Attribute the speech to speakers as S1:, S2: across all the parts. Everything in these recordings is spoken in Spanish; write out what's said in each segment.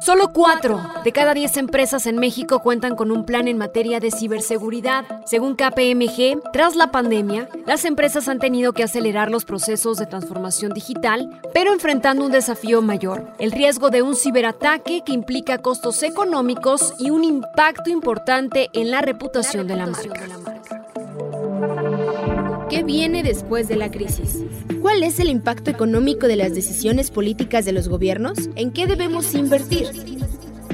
S1: Solo cuatro de cada diez empresas en México cuentan con un plan en materia de ciberseguridad. Según KPMG, tras la pandemia, las empresas han tenido que acelerar los procesos de transformación digital, pero enfrentando un desafío mayor, el riesgo de un ciberataque que implica costos económicos y un impacto importante en la reputación, de la marca.
S2: ¿Qué viene después de la crisis? ¿Cuál es el impacto económico de las decisiones políticas de los gobiernos? ¿En qué debemos invertir?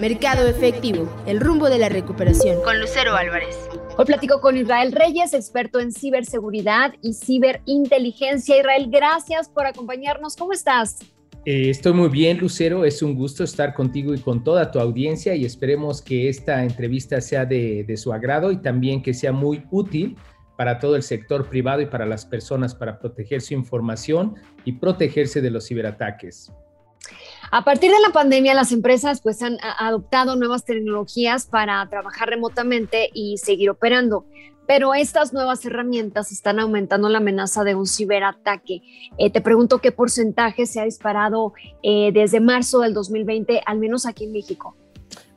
S2: Mercado efectivo, el rumbo de la recuperación.
S3: Con Lucero Álvarez.
S1: Hoy platico con Israel Reyes, experto en ciberseguridad y ciberinteligencia. Israel, gracias por acompañarnos. ¿Cómo estás?
S4: Eh, estoy muy bien, Lucero. Es un gusto estar contigo y con toda tu audiencia y esperemos que esta entrevista sea de, de su agrado y también que sea muy útil para todo el sector privado y para las personas para proteger su información y protegerse de los ciberataques.
S1: A partir de la pandemia, las empresas pues han adoptado nuevas tecnologías para trabajar remotamente y seguir operando, pero estas nuevas herramientas están aumentando la amenaza de un ciberataque. Eh, te pregunto qué porcentaje se ha disparado eh, desde marzo del 2020, al menos aquí en México.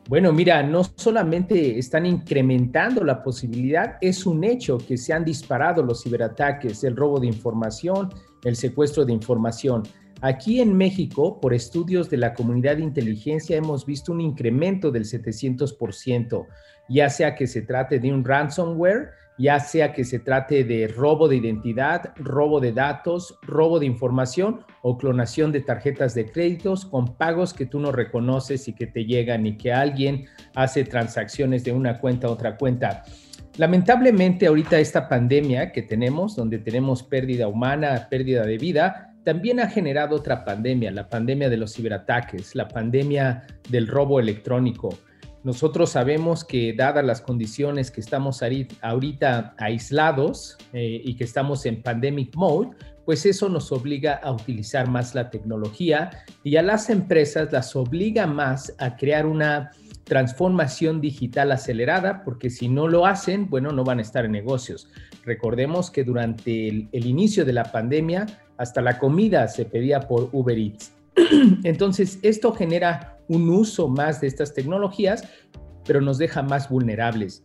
S4: Bueno, mira, no solamente están incrementando la posibilidad, es un hecho que se han disparado los ciberataques, el robo de información, el secuestro de información. Aquí en México, por estudios de la comunidad de inteligencia, hemos visto un incremento del 700%, ya sea que se trate de un ransomware, ya sea que se trate de robo de identidad, robo de datos, robo de información o clonación de tarjetas de créditos con pagos que tú no reconoces y que te llegan y que alguien hace transacciones de una cuenta a otra cuenta. Lamentablemente ahorita esta pandemia que tenemos, donde tenemos pérdida humana, pérdida de vida, también ha generado otra pandemia, la pandemia de los ciberataques, la pandemia del robo electrónico. Nosotros sabemos que dadas las condiciones que estamos ahorita aislados eh, y que estamos en pandemic mode, pues eso nos obliga a utilizar más la tecnología y a las empresas las obliga más a crear una transformación digital acelerada, porque si no lo hacen, bueno, no van a estar en negocios. Recordemos que durante el inicio de la pandemia, hasta la comida se pedía por Uber Eats. Entonces, esto genera un uso más de estas tecnologías, pero nos deja más vulnerables.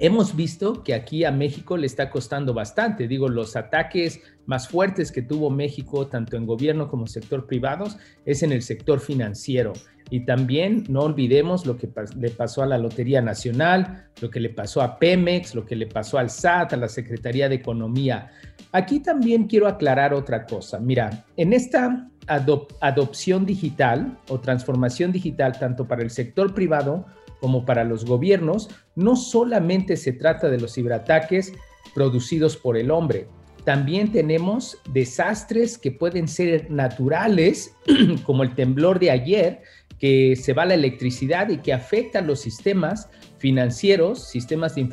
S4: Hemos visto que aquí a México le está costando bastante. Digo, los ataques más fuertes que tuvo México, tanto en gobierno como sector privados, es en el sector financiero. Y también no olvidemos lo que le pasó a la Lotería Nacional, lo que le pasó a Pemex, lo que le pasó al SAT, a la Secretaría de Economía. Aquí también quiero aclarar otra cosa. Mira, en esta adopción digital o transformación digital, tanto para el sector privado como para los gobiernos, no solamente se trata de los ciberataques producidos por el hombre, también tenemos desastres que pueden ser naturales, como el temblor de ayer, que se va la electricidad y que afecta los sistemas financieros, sistemas de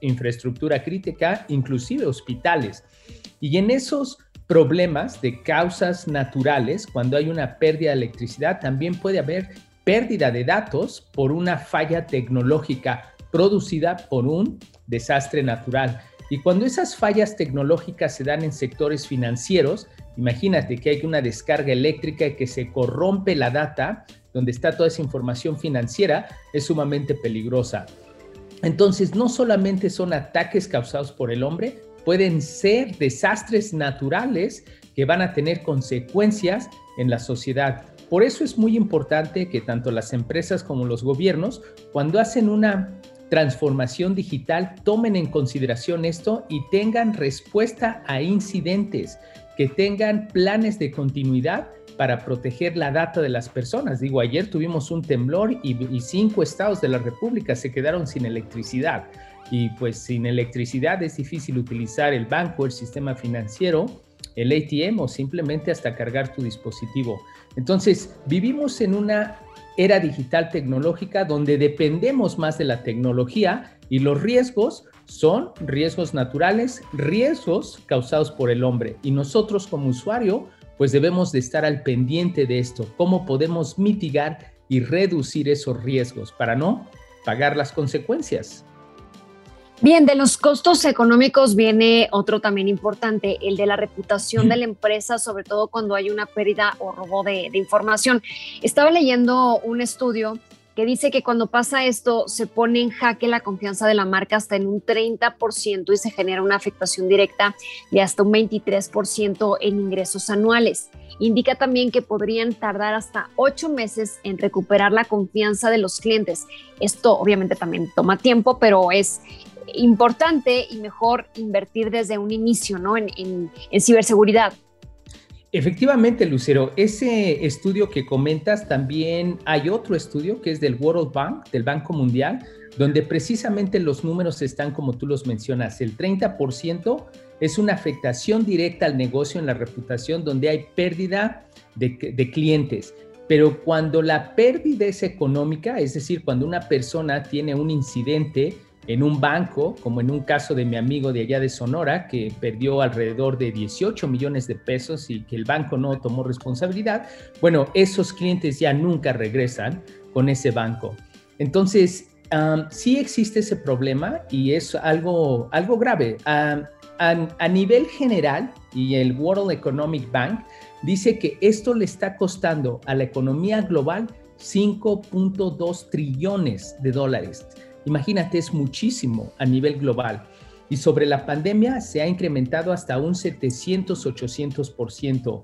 S4: infraestructura crítica, inclusive hospitales. Y en esos problemas de causas naturales, cuando hay una pérdida de electricidad, también puede haber pérdida de datos por una falla tecnológica producida por un desastre natural. Y cuando esas fallas tecnológicas se dan en sectores financieros, imagínate que hay una descarga eléctrica y que se corrompe la data, donde está toda esa información financiera, es sumamente peligrosa. Entonces, no solamente son ataques causados por el hombre, pueden ser desastres naturales que van a tener consecuencias en la sociedad. Por eso es muy importante que tanto las empresas como los gobiernos, cuando hacen una transformación digital, tomen en consideración esto y tengan respuesta a incidentes, que tengan planes de continuidad para proteger la data de las personas. Digo, ayer tuvimos un temblor y, cinco estados de la República se quedaron sin electricidad. Y pues sin electricidad es difícil utilizar el banco, el sistema financiero, el ATM o simplemente hasta cargar tu dispositivo. Entonces, vivimos en una era digital tecnológica donde dependemos más de la tecnología y los riesgos son riesgos naturales, riesgos causados por el hombre. Y nosotros como usuario pues debemos de estar al pendiente de esto, cómo podemos mitigar y reducir esos riesgos para no pagar las consecuencias.
S1: Bien, de los costos económicos viene otro también importante, el de la reputación de la empresa, sobre todo cuando hay una pérdida o robo de, de información. Estaba leyendo un estudio que dice que cuando pasa esto se pone en jaque la confianza de la marca hasta en un 30% y se genera una afectación directa de hasta un 23% en ingresos anuales. Indica también que podrían tardar hasta ocho meses en recuperar la confianza de los clientes. Esto obviamente también toma tiempo, pero es importante y mejor invertir desde un inicio ¿no? en, en ciberseguridad.
S4: Efectivamente, Lucero, ese estudio que comentas, también hay otro estudio que es del World Bank, del Banco Mundial, donde precisamente los números están como tú los mencionas. El 30% es una afectación directa al negocio en la reputación donde hay pérdida de, de clientes. Pero cuando la pérdida es económica, es decir, cuando una persona tiene un incidente, en un banco, como en un caso de mi amigo de allá de Sonora, que perdió alrededor de 18 millones de pesos y que el banco no tomó responsabilidad, bueno, esos clientes ya nunca regresan con ese banco. Entonces, sí existe ese problema y es algo, algo grave. a nivel general, y el World Economic Bank dice que esto le está costando a la economía global 5.2 trillones de dólares. Imagínate, es muchísimo a nivel global. Y sobre la pandemia se ha incrementado hasta un 700-800%.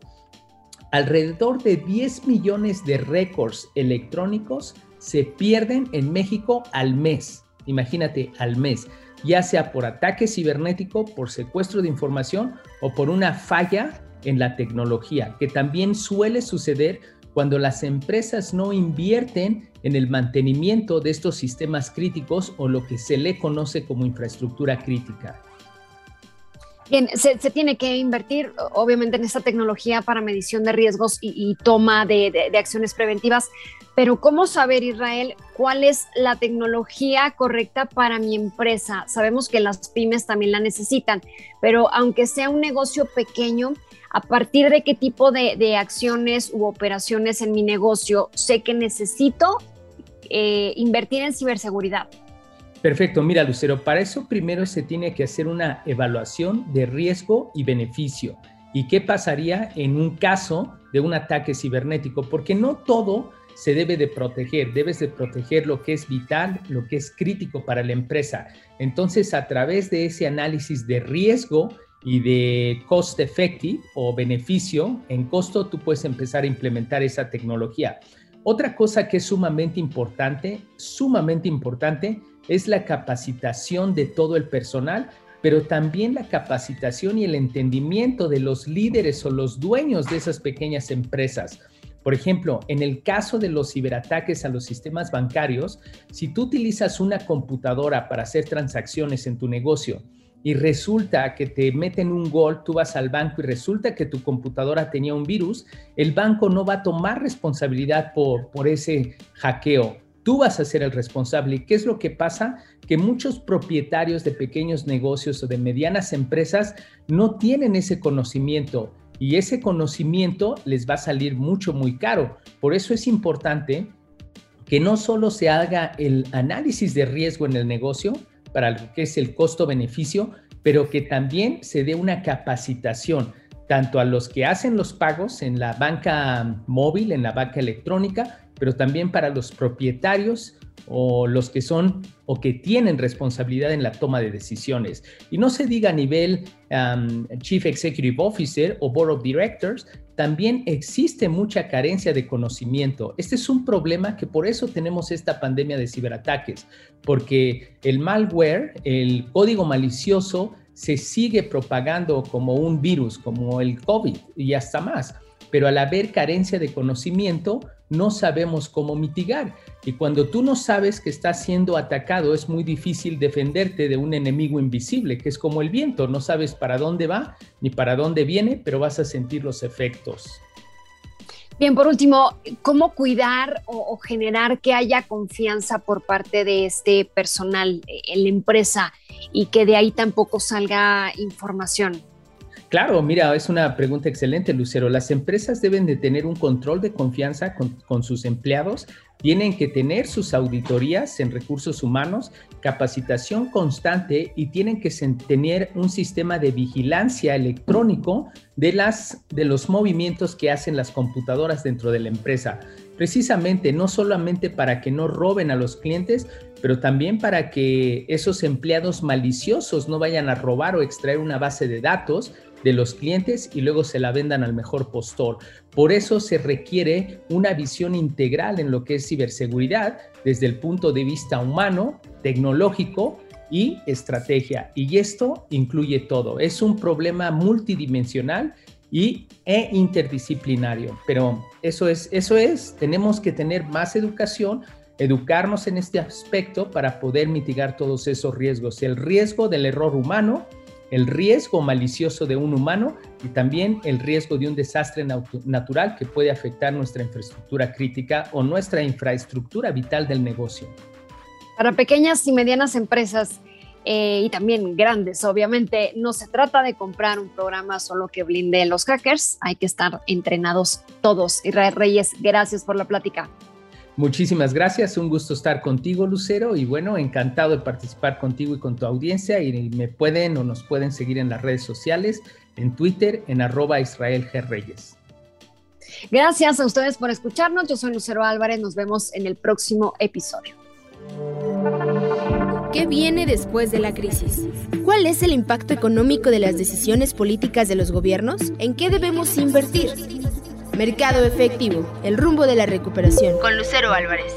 S4: Alrededor de 10 millones de récords electrónicos se pierden en México al mes. Imagínate, al mes, ya sea por ataque cibernético, por secuestro de información o por una falla en la tecnología, que también suele suceder cuando las empresas no invierten en el mantenimiento de estos sistemas críticos o lo que se le conoce como infraestructura crítica.
S1: Bien, se, tiene que invertir obviamente en esta tecnología para medición de riesgos y, toma de, de, acciones preventivas, pero ¿cómo saber, Israel, cuál es la tecnología correcta para mi empresa? Sabemos que las pymes también la necesitan, pero aunque sea un negocio pequeño, a partir de qué tipo de, acciones u operaciones en mi negocio sé que necesito eh, invertir en ciberseguridad.
S4: Perfecto, mira Lucero, para eso primero se tiene que hacer una evaluación de riesgo y beneficio. ¿Y qué pasaría en un caso de un ataque cibernético? Porque no todo se debe de proteger, debes de proteger lo que es vital, lo que es crítico para la empresa. Entonces, a través de ese análisis de riesgo, y de cost effective o beneficio en costo, tú puedes empezar a implementar esa tecnología. Otra cosa que es sumamente importante, sumamente importante, es la capacitación de todo el personal, pero también la capacitación y el entendimiento de los líderes o los dueños de esas pequeñas empresas. Por ejemplo, en el caso de los ciberataques a los sistemas bancarios, si tú utilizas una computadora para hacer transacciones en tu negocio, y resulta que te meten un gol, tú vas al banco y resulta que tu computadora tenía un virus, el banco no va a tomar responsabilidad por, por ese hackeo. Tú vas a ser el responsable. ¿Y qué es lo que pasa? Que muchos propietarios de pequeños negocios o de medianas empresas no tienen ese conocimiento y ese conocimiento les va a salir mucho, muy caro. Por eso es importante que no solo se haga el análisis de riesgo en el negocio, para lo que es el costo-beneficio, pero que también se dé una capacitación tanto a los que hacen los pagos en la banca móvil, en la banca electrónica, pero también para los propietarios o los que son o que tienen responsabilidad en la toma de decisiones. Y no se diga a nivel Chief Executive Officer o Board of Directors, también existe mucha carencia de conocimiento. Este es un problema que por eso tenemos esta pandemia de ciberataques, porque el malware, el código malicioso, se sigue propagando como un virus, como el COVID y hasta más. Pero al haber carencia de conocimiento, no sabemos cómo mitigar. Y cuando tú no sabes que estás siendo atacado, es muy difícil defenderte de un enemigo invisible, que es como el viento. No sabes para dónde va ni para dónde viene, pero vas a sentir los efectos.
S1: Bien, por último, ¿cómo cuidar o, generar que haya confianza por parte de este personal en la empresa y que de ahí tampoco salga información?
S4: Claro, mira, es una pregunta excelente, Lucero. Las empresas deben de tener un control de confianza con, sus empleados, tienen que tener sus auditorías en recursos humanos, capacitación constante y tienen que tener un sistema de vigilancia electrónico de, las, de los movimientos que hacen las computadoras dentro de la empresa. Precisamente, no solamente para que no roben a los clientes, pero también para que esos empleados maliciosos no vayan a robar o extraer una base de datos de los clientes y luego se la vendan al mejor postor. Por eso se requiere una visión integral en lo que es ciberseguridad desde el punto de vista humano, tecnológico y estrategia. Y esto incluye todo. Es un problema multidimensional y, e interdisciplinario. Pero eso es, eso es, tenemos que tener más educación educarnos en este aspecto para poder mitigar todos esos riesgos. El riesgo del error humano, el riesgo malicioso de un humano y también el riesgo de un desastre natural que puede afectar nuestra infraestructura crítica o nuestra infraestructura vital del negocio.
S1: Para pequeñas y medianas empresas eh, y también grandes, obviamente, no se trata de comprar un programa solo que blinde los hackers, hay que estar entrenados todos. Israel Reyes, gracias por la plática.
S4: Muchísimas gracias, un gusto estar contigo, Lucero, y bueno, encantado de participar contigo y con tu audiencia. Y me pueden o nos pueden seguir en las redes sociales, en Twitter, en arroba Israel G. Reyes.
S1: Gracias a ustedes por escucharnos. Yo soy Lucero Álvarez. Nos vemos en el próximo episodio.
S2: ¿Qué viene después de la crisis? ¿Cuál es el impacto económico de las decisiones políticas de los gobiernos? ¿En qué debemos invertir? Mercado efectivo, el rumbo de la recuperación.
S3: Con Lucero Álvarez.